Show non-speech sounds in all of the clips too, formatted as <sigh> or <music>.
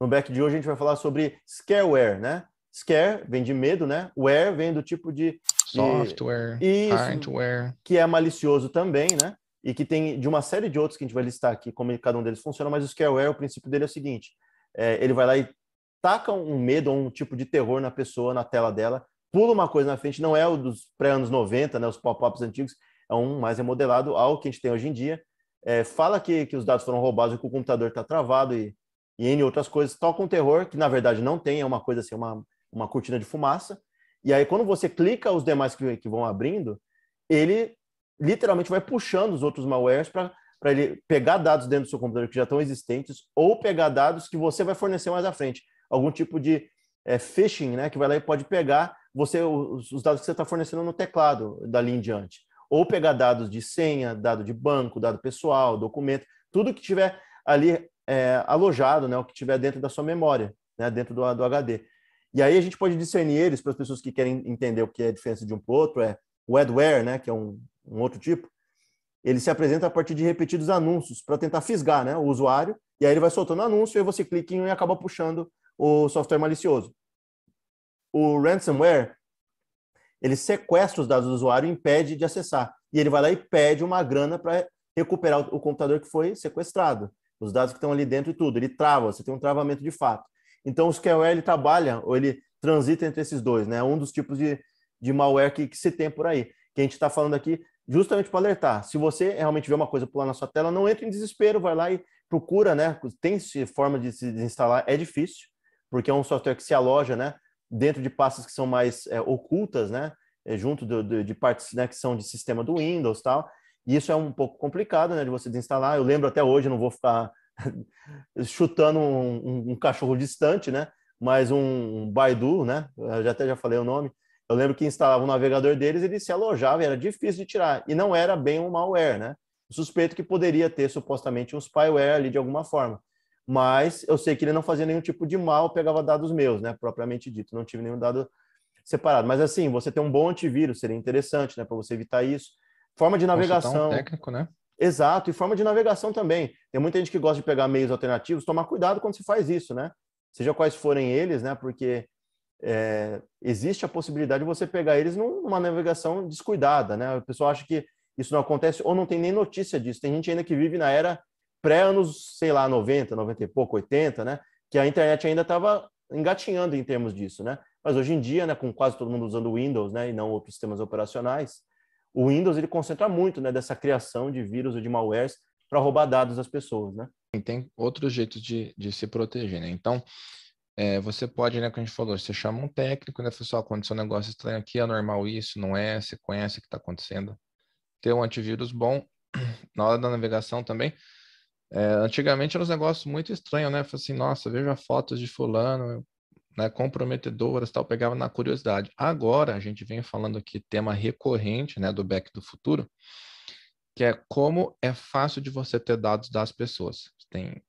No back de hoje a gente vai falar sobre scareware, né? Scare vem de medo, né? Ware vem do tipo de software, isso, hardware, que é malicioso também, né? E que tem de uma série de outros que a gente vai listar aqui como cada um deles funciona, mas o scareware, o princípio dele é o seguinte: é, ele vai lá e taca um medo ou um tipo de terror na pessoa, na tela dela, pula uma coisa na frente, não é o dos pré-anos 90, né? Os pop-ups antigos, é um mais remodelado ao que a gente tem hoje em dia. É, fala que, que os dados foram roubados e que o computador está travado e, e N outras coisas. Toca um terror, que na verdade não tem, é uma coisa assim, uma, uma cortina de fumaça. E aí, quando você clica os demais que, que vão abrindo, ele literalmente vai puxando os outros malwares para ele pegar dados dentro do seu computador que já estão existentes ou pegar dados que você vai fornecer mais à frente. Algum tipo de é, phishing, né? Que vai lá e pode pegar você os, os dados que você está fornecendo no teclado dali em diante. Ou pegar dados de senha, dado de banco, dado pessoal, documento, tudo que tiver ali é, alojado, né? O que tiver dentro da sua memória, né? Dentro do, do HD. E aí a gente pode discernir eles para as pessoas que querem entender o que é a diferença de um para o outro, é o adware, né, que é um, um outro tipo, ele se apresenta a partir de repetidos anúncios para tentar fisgar né, o usuário, e aí ele vai soltando anúncio e você clica em um e acaba puxando o software malicioso. O ransomware, ele sequestra os dados do usuário e impede de acessar. E ele vai lá e pede uma grana para recuperar o computador que foi sequestrado. Os dados que estão ali dentro e tudo. Ele trava, você tem um travamento de fato. Então, o scareware ele trabalha, ou ele transita entre esses dois, né? Um dos tipos de, de malware que, que se tem por aí. Que a gente está falando aqui justamente para alertar. Se você realmente vê uma coisa pular na sua tela, não entre em desespero, vai lá e procura, né? Tem forma de se desinstalar, é difícil, porque é um software que se aloja, né? Dentro de pastas que são mais é, ocultas, né? É, junto do, do, de partes né, que são de sistema do Windows tal. E isso é um pouco complicado, né? De você desinstalar. Eu lembro até hoje, não vou ficar <laughs> chutando um, um, um, cachorro distante, né? Mas um, um Baidu, né? Eu já até já falei o nome. Eu lembro que instalava o navegador deles, ele se alojava, era difícil de tirar. E não era bem um malware, né? Suspeito que poderia ter supostamente um spyware ali de alguma forma. Mas eu sei que ele não fazia nenhum tipo de mal, pegava dados meus, né? Propriamente dito, não tive nenhum dado separado. Mas assim, você ter um bom antivírus seria interessante, né? Para você evitar isso. Forma de navegação. Um técnico, né? Exato, e forma de navegação também. Tem muita gente que gosta de pegar meios alternativos, tomar cuidado quando se faz isso, né? Seja quais forem eles, né? Porque é, existe a possibilidade de você pegar eles numa navegação descuidada, né? O pessoal acha que isso não acontece ou não tem nem notícia disso. Tem gente ainda que vive na era pré-anos, sei lá, 90, 90 e pouco, 80, né? Que a internet ainda estava engatinhando em termos disso, né? Mas hoje em dia, né, com quase todo mundo usando Windows, né, e não outros sistemas operacionais, o Windows ele concentra muito né, dessa criação de vírus ou de malwares para roubar dados das pessoas, né? Tem outros jeitos de, de se proteger, né? Então, é, você pode, né, como a gente falou, você chama um técnico, né, pessoal, aconteceu um negócio estranho aqui, é normal isso, não é, você conhece o que está acontecendo. Ter um antivírus bom, <clears throat> na hora da navegação também, é, antigamente eram uns negócios muito estranhos, né? Falei assim, nossa, veja fotos de fulano, né, comprometedoras, tal, pegava na curiosidade. Agora a gente vem falando aqui tema recorrente, né, do back do futuro, que é como é fácil de você ter dados das pessoas. Você tem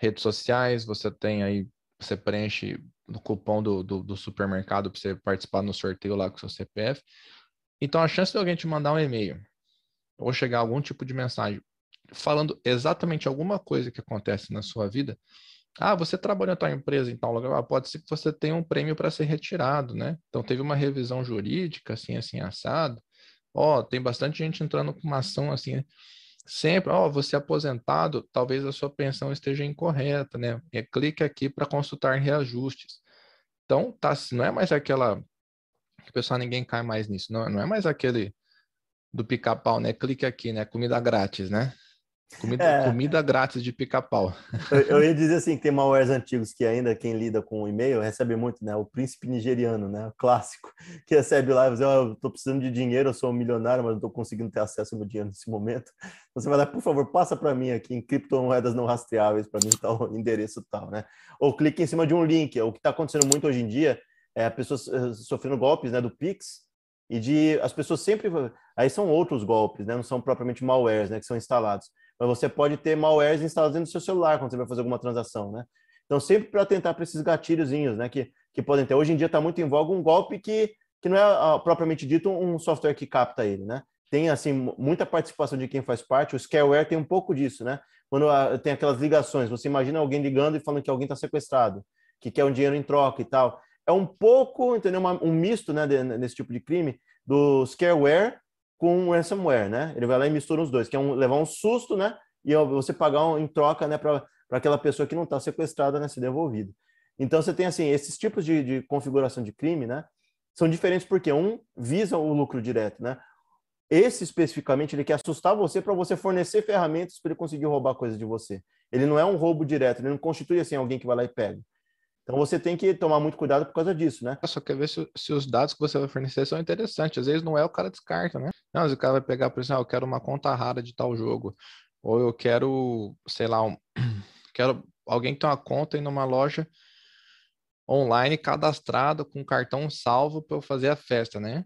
redes sociais, você tem aí, você preenche no cupom do, do, do supermercado para você participar no sorteio lá com seu CPF. Então a chance de alguém te mandar um e-mail ou chegar algum tipo de mensagem falando exatamente alguma coisa que acontece na sua vida ah, você trabalha na tua empresa em tal lugar, ah, pode ser que você tenha um prêmio para ser retirado, né? Então teve uma revisão jurídica, assim, assim, assado. Ó, oh, tem bastante gente entrando com uma ação assim, sempre, ó, oh, você é aposentado, talvez a sua pensão esteja incorreta, né? E clique aqui para consultar reajustes. Então, tá, não é mais aquela que pessoal ninguém cai mais nisso, não, não é mais aquele do pica-pau, né? Clique aqui, né? Comida grátis, né? Comida, é. comida grátis de pica-pau. Eu, eu, ia <laughs> dizer assim, que tem malwares antigos que ainda quem lida com e-mail recebe muito, né? O príncipe nigeriano, né? O clássico, <laughs> que recebe lá e diz, oh, eu tô precisando de dinheiro, eu sou um milionário, mas não tô conseguindo ter acesso ao meu dinheiro nesse momento. Você vai lá, por favor, passa para mim aqui em criptomoedas não rastreáveis, para mim tá o endereço tal, né? Ou clique em cima de um link. O que está acontecendo muito hoje em dia é a pessoa eh, sofrendo golpes, né? Do Pix, e de as pessoas sempre aí são outros golpes, né? Não são propriamente malwares, né? Que são instalados mas você pode ter malwares instalados do seu celular quando você vai fazer alguma transação, né? Então, sempre para tentar para esses gatilhozinhos, né, que, que podem ter. Hoje em dia está muito em voga um golpe que, que não é propriamente dito um software que capta ele, né? tem assim muita participação de quem faz parte. O scareware tem um pouco disso, né? Quando a, tem aquelas ligações, você imagina alguém ligando e falando que alguém está sequestrado, que quer um dinheiro em troca e tal. É um pouco, entendeu? Uma, um misto, né, de, nesse tipo de crime do scareware com ransomware, né? Ele vai lá e mistura os dois, que é um, levar um susto, né? E você pagar um, em troca, né, para aquela pessoa que não está sequestrada, né, ser devolvida. Então você tem assim esses tipos de, de configuração de crime, né? São diferentes porque um visa o lucro direto, né? Esse especificamente ele quer assustar você para você fornecer ferramentas para ele conseguir roubar coisas de você. Ele não é um roubo direto, ele não constitui assim alguém que vai lá e pega. Então você tem que tomar muito cuidado por causa disso, né? Só quer ver se, se, os dados que você vai fornecer são interessantes. Às vezes não é o cara descarta, né? Não, o cara vai pegar, por exemplo, ah, eu quero uma conta rara de tal jogo. Ou eu quero, sei lá, um... <clears throat> quero alguém que tem uma conta em uma loja online cadastrado com cartão salvo para eu fazer a festa, né?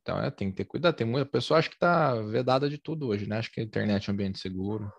Então é, tem que ter cuidado. Tem muita pessoa acho que está vedada de tudo hoje, né? Acho que a internet é um ambiente seguro.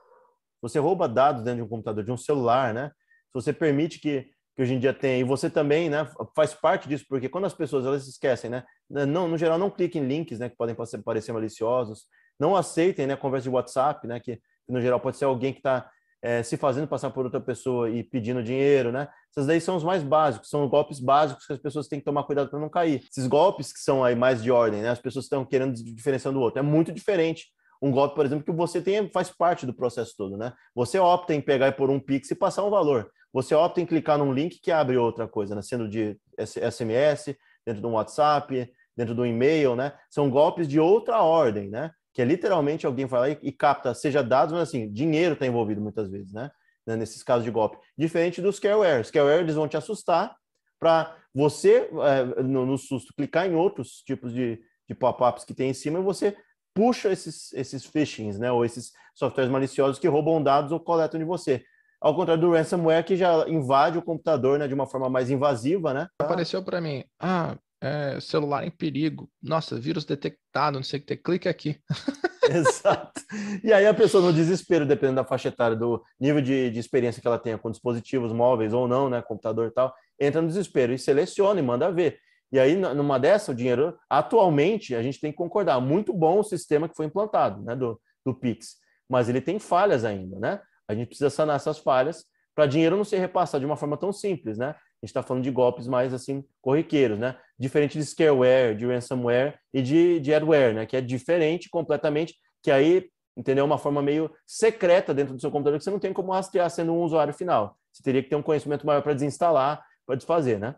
Você rouba dados dentro de um computador, de um celular, né? Se você permite que, que hoje em dia tem, e você também, né, faz parte disso, porque quando as pessoas elas esquecem, né? Não, no geral, não cliquem em links, né, que podem parecer maliciosos. Não aceitem, né, conversa de WhatsApp, né, que no geral pode ser alguém que está é, se fazendo passar por outra pessoa e pedindo dinheiro, né? Essas daí são os mais básicos, são golpes básicos que as pessoas têm que tomar cuidado para não cair. Esses golpes que são aí mais de ordem, né? As pessoas estão querendo diferenciar do outro. É muito diferente. Um golpe, por exemplo, que você tem faz parte do processo todo, né? Você opta em pegar por um Pix e passar um valor. Você opta em clicar num link que abre outra coisa, né? Sendo de SMS, dentro de um WhatsApp, dentro do e-mail, né? São golpes de outra ordem, né? que é literalmente alguém vai lá e, capta, seja dados, mas assim, dinheiro está envolvido muitas vezes, né? né? Nesses casos de golpe. Diferente dos scareware. Scareware, eles vão te assustar para você, é, no, no, susto, clicar em outros tipos de, de pop-ups que tem em cima e você puxa esses, esses phishings, né? Ou esses softwares maliciosos que roubam dados ou coletam de você. Ao contrário do ransomware, que já invade o computador né, de uma forma mais invasiva, né? Apareceu para mim, ah, é, celular em perigo, nossa, vírus detectado, não sei o que, clique aqui. <laughs> <laughs> Exato. E aí a pessoa no desespero, dependendo da faixa etária, do nível de, de experiência que ela tenha com dispositivos móveis ou não, né, computador e tal, entra no desespero e seleciona e manda ver. E aí, numa dessa, o dinheiro, atualmente, a gente tem que concordar, muito bom o sistema que foi implantado, né, do, do Pix, mas ele tem falhas ainda, né? A gente precisa sanar essas falhas para dinheiro não ser repassado de uma forma tão simples, né? A gente está falando de golpes mais assim corriqueiros, né? Diferente de scareware, de ransomware e de, de adware, né? Que é diferente completamente, que aí, entendeu? Uma forma meio secreta dentro do seu computador que você não tem como rastrear sendo um usuário final. Você teria que ter um conhecimento maior para desinstalar, para desfazer, né?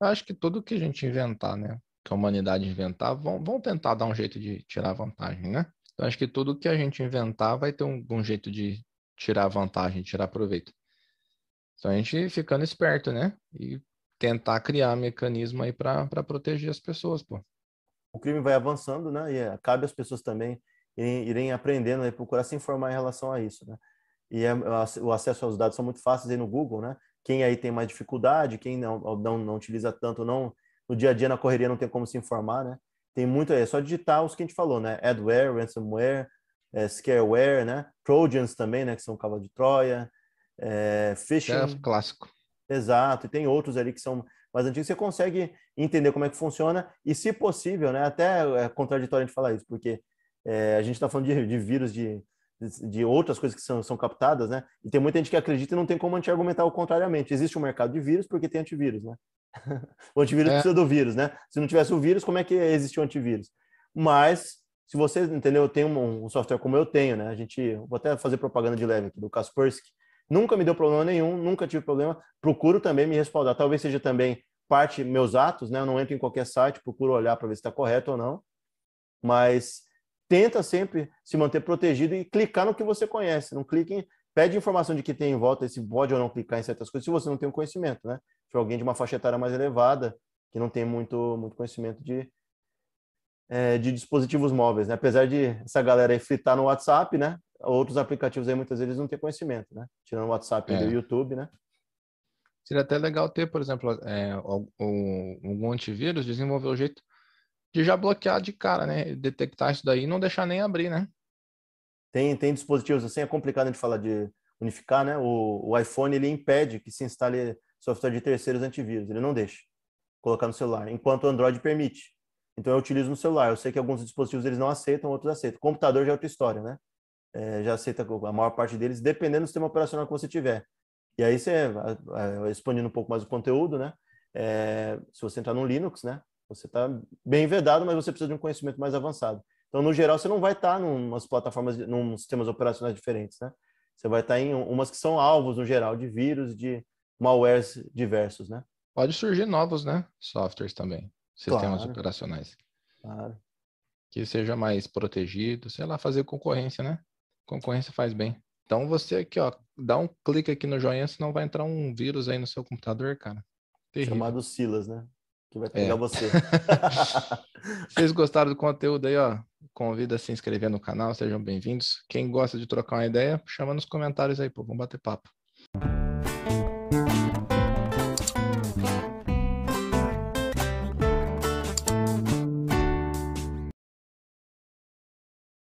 Eu acho que tudo que a gente inventar, né? Que a humanidade inventar, vão, vão tentar dar um jeito de tirar vantagem, né? Então, acho que tudo que a gente inventar vai ter um, um jeito de tirar vantagem, tirar proveito. Então a gente ficando esperto, né? E tentar criar mecanismo aí para proteger as pessoas, pô. O crime vai avançando, né? E é, cabe às pessoas também irem, irem aprendendo e procurar se informar em relação a isso, né? E é, o acesso aos dados são muito fáceis aí no Google, né? Quem aí tem mais dificuldade, quem não, não, não utiliza tanto, não no dia a dia na correria não tem como se informar, né? Tem muito aí, é só digitar os que a gente falou, né? Adware, ransomware, é, scareware, né? Trojans também, né? Que são cavalo de Troia, é, phishing. É clássico. Exato, e tem outros ali que são mais antigos. Você consegue entender como é que funciona e, se possível, né? Até é contraditório a gente falar isso, porque é, a gente está falando de, de vírus, de, de outras coisas que são, são captadas, né? E tem muita gente que acredita e não tem como a gente argumentar o contrariamente. Existe um mercado de vírus porque tem antivírus, né? <laughs> o antivírus é. precisa do vírus, né? Se não tivesse o vírus, como é que existe o antivírus? Mas, se você, entendeu, tem um, um software como eu tenho, né? A gente, vou até fazer propaganda de leve aqui, do Kaspersky, Nunca me deu problema nenhum, nunca tive problema. Procuro também me respaldar. Talvez seja também parte meus atos, né? Eu não entro em qualquer site, procuro olhar para ver se está correto ou não. Mas tenta sempre se manter protegido e clicar no que você conhece. Não clique em, pede informação de que tem em volta, se pode ou não clicar em certas coisas, se você não tem um conhecimento, né? Se alguém de uma faixa etária mais elevada, que não tem muito, muito conhecimento de, é, de dispositivos móveis, né? Apesar de essa galera aí fritar no WhatsApp, né? outros aplicativos aí muitas vezes não têm conhecimento, né? Tirando o WhatsApp é. e o YouTube, né? Seria até legal ter, por exemplo, é, algum antivírus desenvolver o jeito de já bloquear de cara, né? Detectar isso daí e não deixar nem abrir, né? Tem, tem dispositivos assim, é complicado a gente falar de unificar, né? O, o iPhone ele impede que se instale software de terceiros antivírus, ele não deixa colocar no celular, enquanto o Android permite. Então eu utilizo no celular. Eu sei que alguns dispositivos eles não aceitam, outros aceitam. Computador já é outra história, né? É, já aceita a maior parte deles, dependendo do sistema operacional que você tiver. E aí você, expandindo um pouco mais o conteúdo, né? É, se você entrar no Linux, né? Você está bem vedado, mas você precisa de um conhecimento mais avançado. Então, no geral, você não vai estar tá em umas plataformas, num sistemas operacionais diferentes, né? Você vai estar tá em umas que são alvos, no geral, de vírus, de malwares diversos, né? Pode surgir novos, né? Softwares também, sistemas claro. operacionais. Claro. Que seja mais protegido, sei lá, fazer concorrência, né? Concorrência faz bem. Então você aqui, ó, dá um clique aqui no joinha, senão vai entrar um vírus aí no seu computador, cara. Terrível. Chamado Silas, né? Que vai pegar é. você. <laughs> Vocês gostaram do conteúdo aí, ó? Convida a se inscrever no canal, sejam bem-vindos. Quem gosta de trocar uma ideia, chama nos comentários aí, pô, vamos bater papo.